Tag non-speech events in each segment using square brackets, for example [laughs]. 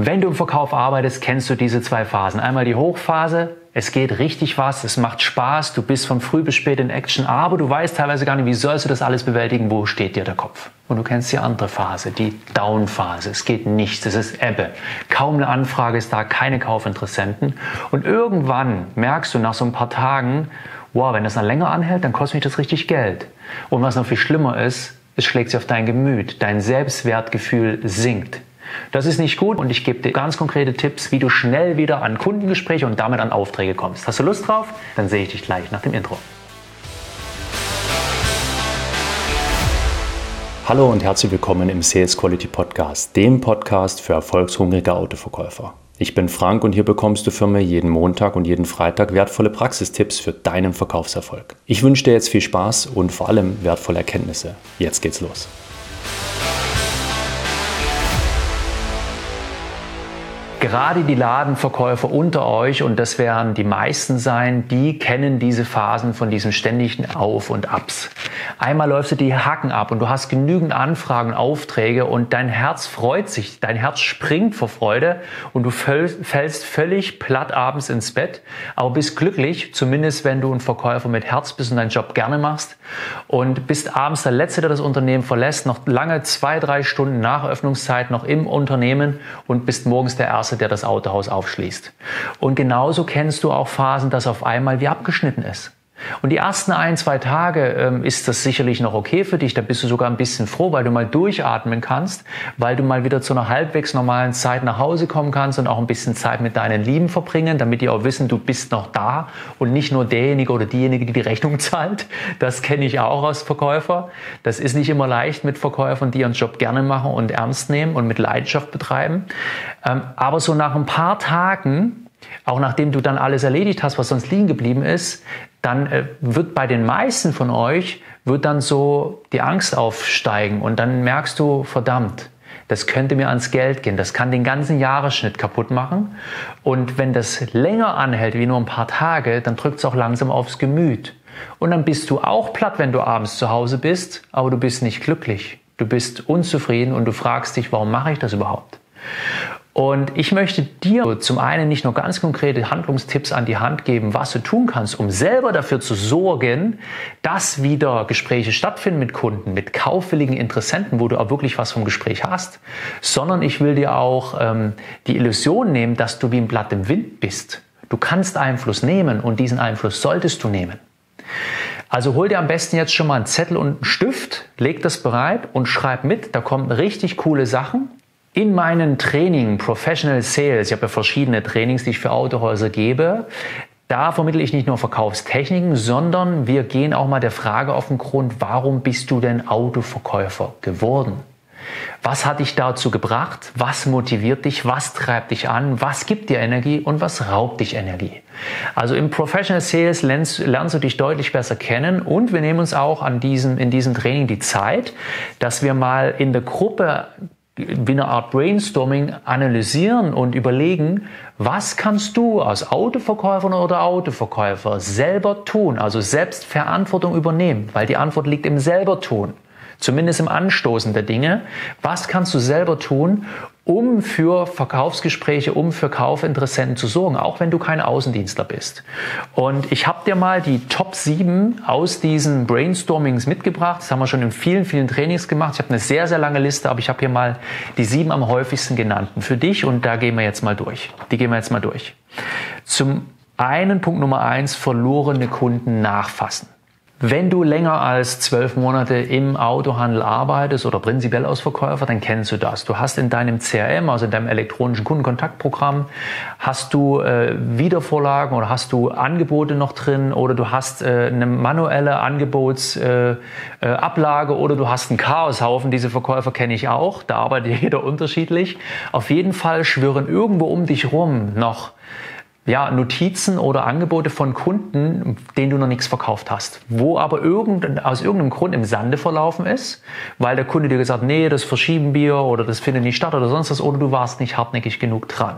Wenn du im Verkauf arbeitest, kennst du diese zwei Phasen. Einmal die Hochphase, es geht richtig was, es macht Spaß, du bist von früh bis spät in Action, aber du weißt teilweise gar nicht, wie sollst du das alles bewältigen, wo steht dir der Kopf. Und du kennst die andere Phase, die Down-Phase. Es geht nichts, es ist Ebbe. Kaum eine Anfrage ist da, keine Kaufinteressenten. Und irgendwann merkst du nach so ein paar Tagen, wow, wenn das dann länger anhält, dann kostet mich das richtig Geld. Und was noch viel schlimmer ist, es schlägt sich auf dein Gemüt, dein Selbstwertgefühl sinkt. Das ist nicht gut und ich gebe dir ganz konkrete Tipps, wie du schnell wieder an Kundengespräche und damit an Aufträge kommst. Hast du Lust drauf? Dann sehe ich dich gleich nach dem Intro. Hallo und herzlich willkommen im Sales Quality Podcast, dem Podcast für erfolgshungrige Autoverkäufer. Ich bin Frank und hier bekommst du für mich jeden Montag und jeden Freitag wertvolle Praxistipps für deinen Verkaufserfolg. Ich wünsche dir jetzt viel Spaß und vor allem wertvolle Erkenntnisse. Jetzt geht's los. Gerade die Ladenverkäufer unter euch, und das werden die meisten sein, die kennen diese Phasen von diesen ständigen Auf und Abs. Einmal läufst du die Hacken ab und du hast genügend Anfragen Aufträge und dein Herz freut sich, dein Herz springt vor Freude und du fällst völlig platt abends ins Bett, aber bist glücklich, zumindest wenn du ein Verkäufer mit Herz bist und deinen Job gerne machst und bist abends der Letzte, der das Unternehmen verlässt, noch lange zwei, drei Stunden nach Öffnungszeit noch im Unternehmen und bist morgens der Erste, der das Autohaus aufschließt. Und genauso kennst du auch Phasen, dass auf einmal wie abgeschnitten ist. Und die ersten ein, zwei Tage ähm, ist das sicherlich noch okay für dich. Da bist du sogar ein bisschen froh, weil du mal durchatmen kannst, weil du mal wieder zu einer halbwegs normalen Zeit nach Hause kommen kannst und auch ein bisschen Zeit mit deinen Lieben verbringen, damit die auch wissen, du bist noch da und nicht nur derjenige oder diejenige, die die Rechnung [laughs] zahlt. Das kenne ich auch als Verkäufer. Das ist nicht immer leicht mit Verkäufern, die ihren Job gerne machen und ernst nehmen und mit Leidenschaft betreiben. Ähm, aber so nach ein paar Tagen auch nachdem du dann alles erledigt hast, was sonst liegen geblieben ist, dann äh, wird bei den meisten von euch wird dann so die Angst aufsteigen und dann merkst du, verdammt, das könnte mir ans Geld gehen, das kann den ganzen Jahresschnitt kaputt machen. Und wenn das länger anhält wie nur ein paar Tage, dann drückt es auch langsam aufs Gemüt. Und dann bist du auch platt, wenn du abends zu Hause bist, aber du bist nicht glücklich. Du bist unzufrieden und du fragst dich, warum mache ich das überhaupt? Und ich möchte dir zum einen nicht nur ganz konkrete Handlungstipps an die Hand geben, was du tun kannst, um selber dafür zu sorgen, dass wieder Gespräche stattfinden mit Kunden, mit kaufwilligen Interessenten, wo du auch wirklich was vom Gespräch hast, sondern ich will dir auch ähm, die Illusion nehmen, dass du wie ein Blatt im Wind bist. Du kannst Einfluss nehmen und diesen Einfluss solltest du nehmen. Also hol dir am besten jetzt schon mal einen Zettel und einen Stift, leg das bereit und schreib mit. Da kommen richtig coole Sachen. In meinen Training Professional Sales, ich habe ja verschiedene Trainings, die ich für Autohäuser gebe, da vermittle ich nicht nur Verkaufstechniken, sondern wir gehen auch mal der Frage auf den Grund, warum bist du denn Autoverkäufer geworden? Was hat dich dazu gebracht? Was motiviert dich? Was treibt dich an? Was gibt dir Energie und was raubt dich Energie? Also im Professional Sales lernst, lernst, du dich deutlich besser kennen und wir nehmen uns auch an diesem, in diesem Training die Zeit, dass wir mal in der Gruppe wie eine Art Brainstorming analysieren und überlegen, was kannst du als Autoverkäufer oder Autoverkäufer selber tun, also selbst Verantwortung übernehmen, weil die Antwort liegt im selber tun zumindest im Anstoßen der Dinge. Was kannst du selber tun, um für Verkaufsgespräche, um für Kaufinteressenten zu sorgen, auch wenn du kein Außendienstler bist. Und ich habe dir mal die Top 7 aus diesen Brainstormings mitgebracht. Das haben wir schon in vielen, vielen Trainings gemacht. Ich habe eine sehr, sehr lange Liste, aber ich habe hier mal die sieben am häufigsten genannten für dich und da gehen wir jetzt mal durch. Die gehen wir jetzt mal durch. Zum einen Punkt Nummer eins, verlorene Kunden nachfassen. Wenn du länger als zwölf Monate im Autohandel arbeitest oder prinzipiell als Verkäufer, dann kennst du das. Du hast in deinem CRM, also in deinem elektronischen Kundenkontaktprogramm, hast du äh, Wiedervorlagen oder hast du Angebote noch drin oder du hast äh, eine manuelle Angebotsablage äh, äh oder du hast einen Chaoshaufen. Diese Verkäufer kenne ich auch. Da arbeitet [laughs] jeder unterschiedlich. Auf jeden Fall schwören irgendwo um dich rum noch ja, Notizen oder Angebote von Kunden, denen du noch nichts verkauft hast, wo aber irgend, aus irgendeinem Grund im Sande verlaufen ist, weil der Kunde dir gesagt, nee, das verschieben wir oder das findet nicht statt oder sonst was oder du warst nicht hartnäckig genug dran.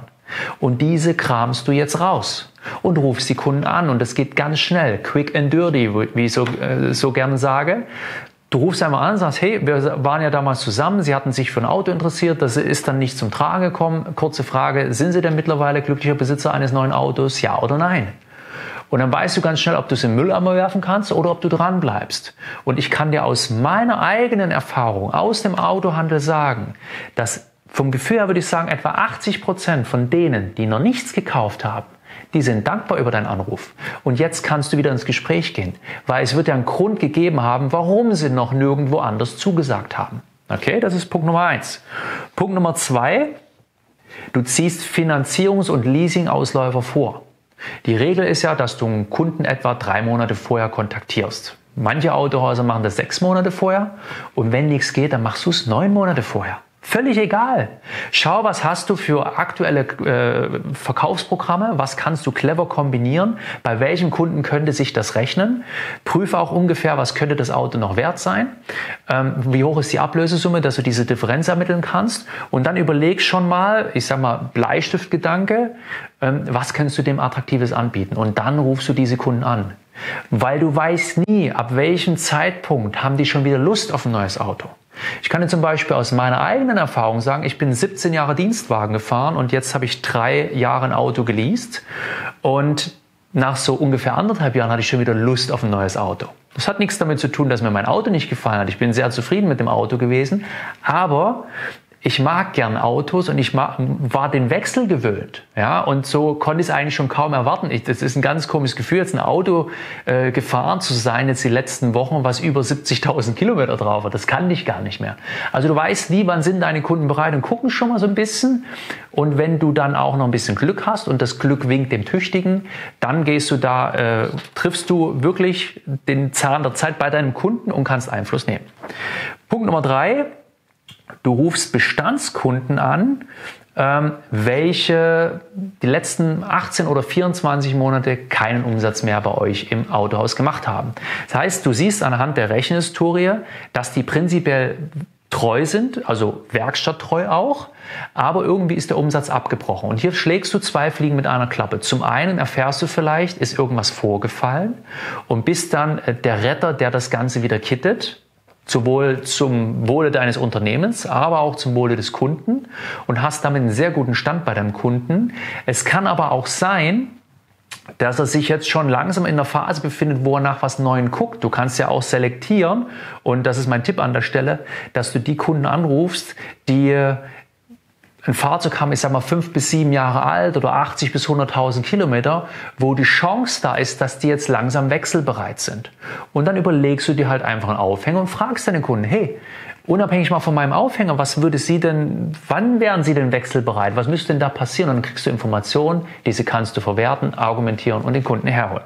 Und diese kramst du jetzt raus und rufst die Kunden an und das geht ganz schnell, quick and dirty, wie ich so, äh, so gerne sage. Du rufst einmal an sagst, hey, wir waren ja damals zusammen, Sie hatten sich für ein Auto interessiert, das ist dann nicht zum Tragen gekommen. Kurze Frage, sind Sie denn mittlerweile glücklicher Besitzer eines neuen Autos? Ja oder nein? Und dann weißt du ganz schnell, ob du es im Mülleimer werfen kannst oder ob du dran bleibst. Und ich kann dir aus meiner eigenen Erfahrung aus dem Autohandel sagen, dass vom Gefühl her würde ich sagen, etwa 80 Prozent von denen, die noch nichts gekauft haben, die sind dankbar über deinen Anruf. Und jetzt kannst du wieder ins Gespräch gehen, weil es wird ja einen Grund gegeben haben, warum sie noch nirgendwo anders zugesagt haben. Okay, das ist Punkt Nummer eins. Punkt Nummer zwei, du ziehst Finanzierungs- und Leasing-Ausläufer vor. Die Regel ist ja, dass du einen Kunden etwa drei Monate vorher kontaktierst. Manche Autohäuser machen das sechs Monate vorher und wenn nichts geht, dann machst du es neun Monate vorher. Völlig egal. Schau, was hast du für aktuelle äh, Verkaufsprogramme, was kannst du clever kombinieren, bei welchem Kunden könnte sich das rechnen. Prüfe auch ungefähr, was könnte das Auto noch wert sein, ähm, wie hoch ist die Ablösesumme, dass du diese Differenz ermitteln kannst und dann überleg schon mal, ich sag mal Bleistiftgedanke, ähm, was kannst du dem Attraktives anbieten und dann rufst du diese Kunden an. Weil du weißt nie, ab welchem Zeitpunkt haben die schon wieder Lust auf ein neues Auto. Ich kann dir zum Beispiel aus meiner eigenen Erfahrung sagen, ich bin 17 Jahre Dienstwagen gefahren und jetzt habe ich drei Jahre ein Auto geleast und nach so ungefähr anderthalb Jahren hatte ich schon wieder Lust auf ein neues Auto. Das hat nichts damit zu tun, dass mir mein Auto nicht gefallen hat. Ich bin sehr zufrieden mit dem Auto gewesen, aber ich mag gern Autos und ich mag, war den Wechsel gewöhnt. Ja, und so konnte ich es eigentlich schon kaum erwarten. Ich, das ist ein ganz komisches Gefühl, jetzt ein Auto äh, gefahren zu sein, jetzt die letzten Wochen, was über 70.000 Kilometer drauf hat. Das kann ich gar nicht mehr. Also du weißt nie, wann sind deine Kunden bereit und gucken schon mal so ein bisschen. Und wenn du dann auch noch ein bisschen Glück hast und das Glück winkt dem Tüchtigen, dann gehst du da, äh, triffst du wirklich den Zahn der Zeit bei deinem Kunden und kannst Einfluss nehmen. Punkt Nummer drei, Du rufst Bestandskunden an, ähm, welche die letzten 18 oder 24 Monate keinen Umsatz mehr bei euch im Autohaus gemacht haben. Das heißt, du siehst anhand der Rechenhistorie, dass die prinzipiell treu sind, also werkstatttreu auch, aber irgendwie ist der Umsatz abgebrochen. Und hier schlägst du zwei Fliegen mit einer Klappe. Zum einen erfährst du vielleicht, ist irgendwas vorgefallen und bist dann äh, der Retter, der das Ganze wieder kittet sowohl zum Wohle deines Unternehmens, aber auch zum Wohle des Kunden und hast damit einen sehr guten Stand bei deinem Kunden. Es kann aber auch sein, dass er sich jetzt schon langsam in der Phase befindet, wo er nach was Neuem guckt. Du kannst ja auch selektieren und das ist mein Tipp an der Stelle, dass du die Kunden anrufst, die ein Fahrzeug haben, ich sag mal, fünf bis sieben Jahre alt oder 80 bis 100.000 Kilometer, wo die Chance da ist, dass die jetzt langsam wechselbereit sind. Und dann überlegst du dir halt einfach einen Aufhänger und fragst deine Kunden, hey, unabhängig mal von meinem Aufhänger, was würde Sie denn, wann wären Sie denn wechselbereit? Was müsste denn da passieren? Und dann kriegst du Informationen, diese kannst du verwerten, argumentieren und den Kunden herholen.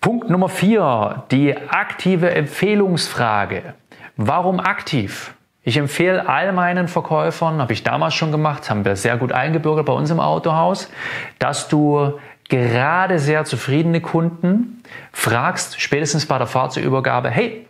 Punkt Nummer vier, die aktive Empfehlungsfrage. Warum aktiv? Ich empfehle all meinen Verkäufern, habe ich damals schon gemacht, haben wir sehr gut eingebürgert bei uns im Autohaus, dass du gerade sehr zufriedene Kunden fragst, spätestens bei der Fahrzeugübergabe, hey,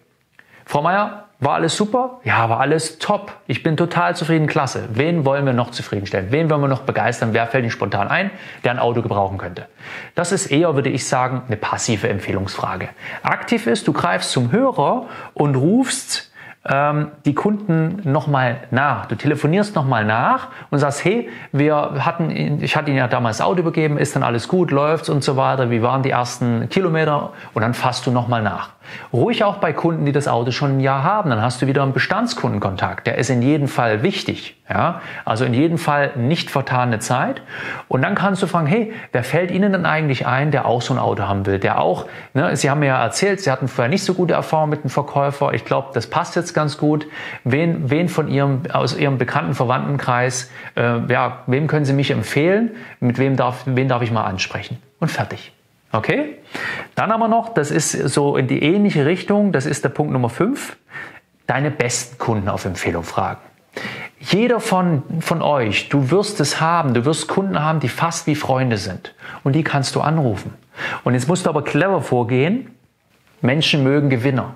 Frau Meier, war alles super? Ja, war alles top. Ich bin total zufrieden, klasse. Wen wollen wir noch zufriedenstellen? Wen wollen wir noch begeistern? Wer fällt Ihnen spontan ein, der ein Auto gebrauchen könnte? Das ist eher, würde ich sagen, eine passive Empfehlungsfrage. Aktiv ist, du greifst zum Hörer und rufst die Kunden nochmal nach. Du telefonierst nochmal nach und sagst, hey, wir hatten, ich hatte Ihnen ja damals Auto übergeben, ist dann alles gut, läuft's und so weiter, wie waren die ersten Kilometer und dann fasst du nochmal nach. Ruhig auch bei Kunden, die das Auto schon ein Jahr haben, dann hast du wieder einen Bestandskundenkontakt. Der ist in jedem Fall wichtig. Ja? Also in jedem Fall nicht vertane Zeit. Und dann kannst du fragen, hey, wer fällt Ihnen denn eigentlich ein, der auch so ein Auto haben will? Der auch, ne, Sie haben mir ja erzählt, Sie hatten vorher nicht so gute Erfahrungen mit dem Verkäufer. Ich glaube, das passt jetzt ganz gut. Wen, wen von Ihrem, aus Ihrem bekannten Verwandtenkreis, äh, ja, wem können Sie mich empfehlen? Mit wem darf, wen darf ich mal ansprechen? Und fertig. Okay? Dann haben wir noch, das ist so in die ähnliche Richtung, das ist der Punkt Nummer 5, deine besten Kunden auf Empfehlung fragen. Jeder von, von euch, du wirst es haben, du wirst Kunden haben, die fast wie Freunde sind. Und die kannst du anrufen. Und jetzt musst du aber clever vorgehen. Menschen mögen Gewinner.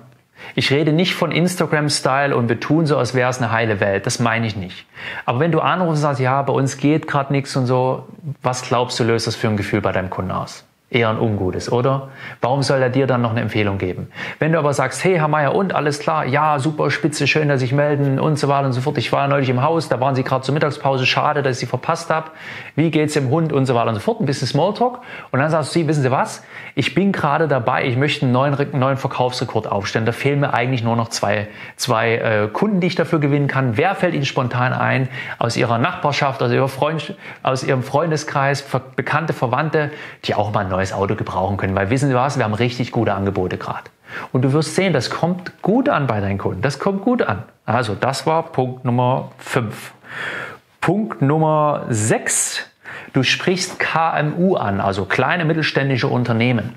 Ich rede nicht von Instagram-Style und wir tun so, als wäre es eine heile Welt. Das meine ich nicht. Aber wenn du anrufst und sagst, ja, bei uns geht gerade nichts und so, was glaubst du, löst das für ein Gefühl bei deinem Kunden aus? Eher ein ungutes, oder? Warum soll er dir dann noch eine Empfehlung geben? Wenn du aber sagst, hey Herr Meier, und alles klar, ja, super spitze, schön, dass ich melden und so weiter und so fort. Ich war neulich im Haus, da waren Sie gerade zur Mittagspause, schade, dass ich Sie verpasst habe. Wie geht's dem Hund und so weiter und so fort. Ein bisschen Smalltalk. Und dann sagst du, Sie, wissen Sie was? Ich bin gerade dabei, ich möchte einen neuen, neuen Verkaufsrekord aufstellen. Da fehlen mir eigentlich nur noch zwei, zwei äh, Kunden, die ich dafür gewinnen kann. Wer fällt Ihnen spontan ein aus Ihrer Nachbarschaft, aus, Ihrer Freund, aus Ihrem Freundeskreis, bekannte Verwandte, die auch mal neues Auto gebrauchen können. Weil wissen Sie was, wir haben richtig gute Angebote gerade. Und du wirst sehen, das kommt gut an bei deinen Kunden. Das kommt gut an. Also das war Punkt Nummer 5. Punkt Nummer 6. Du sprichst KMU an, also kleine mittelständische Unternehmen.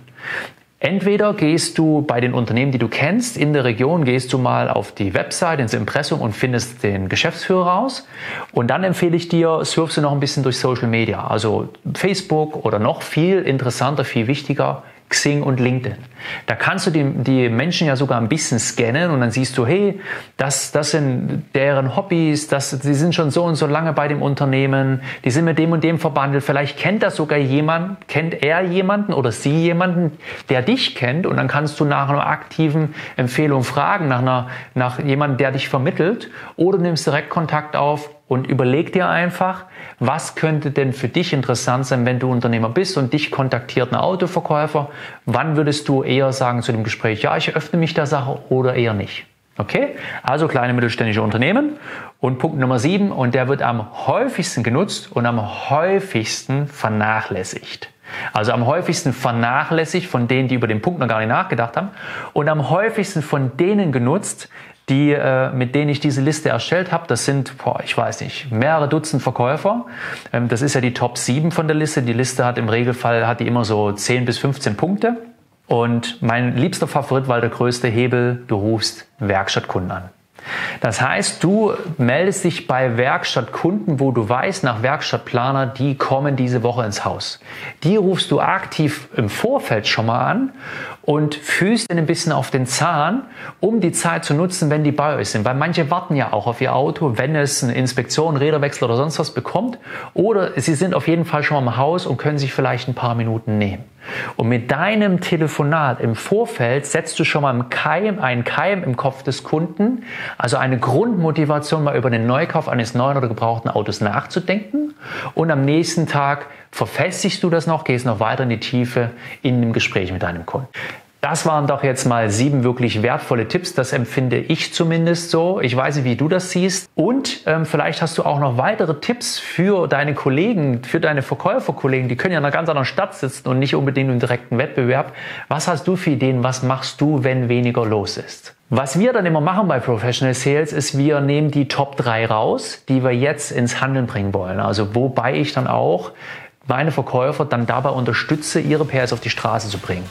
Entweder gehst du bei den Unternehmen, die du kennst, in der Region, gehst du mal auf die Website, ins Impressum und findest den Geschäftsführer raus. Und dann empfehle ich dir, surfst du noch ein bisschen durch Social Media, also Facebook oder noch viel interessanter, viel wichtiger, Xing und LinkedIn. Da kannst du die, die Menschen ja sogar ein bisschen scannen und dann siehst du, hey, das, das sind deren Hobbys, das, die sind schon so und so lange bei dem Unternehmen, die sind mit dem und dem verbandelt. Vielleicht kennt das sogar jemand, kennt er jemanden oder sie jemanden, der dich kennt und dann kannst du nach einer aktiven Empfehlung fragen, nach, einer, nach jemandem, der dich vermittelt oder nimmst direkt Kontakt auf und überleg dir einfach, was könnte denn für dich interessant sein, wenn du Unternehmer bist und dich kontaktiert ein Autoverkäufer. Wann würdest du eher sagen zu dem Gespräch, ja, ich öffne mich der Sache oder eher nicht? Okay? Also kleine mittelständische Unternehmen. Und Punkt Nummer sieben, und der wird am häufigsten genutzt und am häufigsten vernachlässigt. Also am häufigsten vernachlässigt von denen, die über den Punkt noch gar nicht nachgedacht haben. Und am häufigsten von denen genutzt, die, äh, mit denen ich diese Liste erstellt habe. Das sind, boah, ich weiß nicht, mehrere Dutzend Verkäufer. Ähm, das ist ja die Top 7 von der Liste. Die Liste hat im Regelfall hat die immer so 10 bis 15 Punkte. Und mein liebster Favorit war der größte Hebel, du rufst Werkstattkunden an. Das heißt, du meldest dich bei Werkstattkunden, wo du weißt, nach Werkstattplaner, die kommen diese Woche ins Haus. Die rufst du aktiv im Vorfeld schon mal an und fühlst ihnen ein bisschen auf den Zahn, um die Zeit zu nutzen, wenn die bei euch sind. Weil manche warten ja auch auf ihr Auto, wenn es eine Inspektion, Räderwechsel oder sonst was bekommt. Oder sie sind auf jeden Fall schon im Haus und können sich vielleicht ein paar Minuten nehmen. Und mit deinem Telefonat im Vorfeld setzt du schon mal einen Keim, einen Keim im Kopf des Kunden, also eine Grundmotivation, mal über den Neukauf eines neuen oder gebrauchten Autos nachzudenken. Und am nächsten Tag verfestigst du das noch, gehst noch weiter in die Tiefe in dem Gespräch mit deinem Kunden. Das waren doch jetzt mal sieben wirklich wertvolle Tipps. Das empfinde ich zumindest so. Ich weiß nicht, wie du das siehst. Und ähm, vielleicht hast du auch noch weitere Tipps für deine Kollegen, für deine Verkäuferkollegen. Die können ja in einer ganz anderen Stadt sitzen und nicht unbedingt im direkten Wettbewerb. Was hast du für Ideen? Was machst du, wenn weniger los ist? Was wir dann immer machen bei Professional Sales ist, wir nehmen die Top 3 raus, die wir jetzt ins Handeln bringen wollen. Also wobei ich dann auch meine Verkäufer dann dabei unterstütze, ihre PS auf die Straße zu bringen.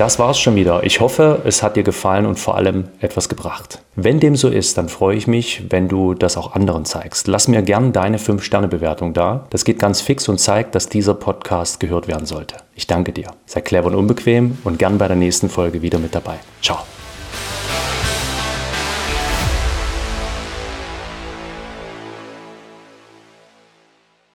Das war's schon wieder. Ich hoffe, es hat dir gefallen und vor allem etwas gebracht. Wenn dem so ist, dann freue ich mich, wenn du das auch anderen zeigst. Lass mir gern deine 5-Sterne-Bewertung da. Das geht ganz fix und zeigt, dass dieser Podcast gehört werden sollte. Ich danke dir. Sei clever und unbequem und gern bei der nächsten Folge wieder mit dabei. Ciao.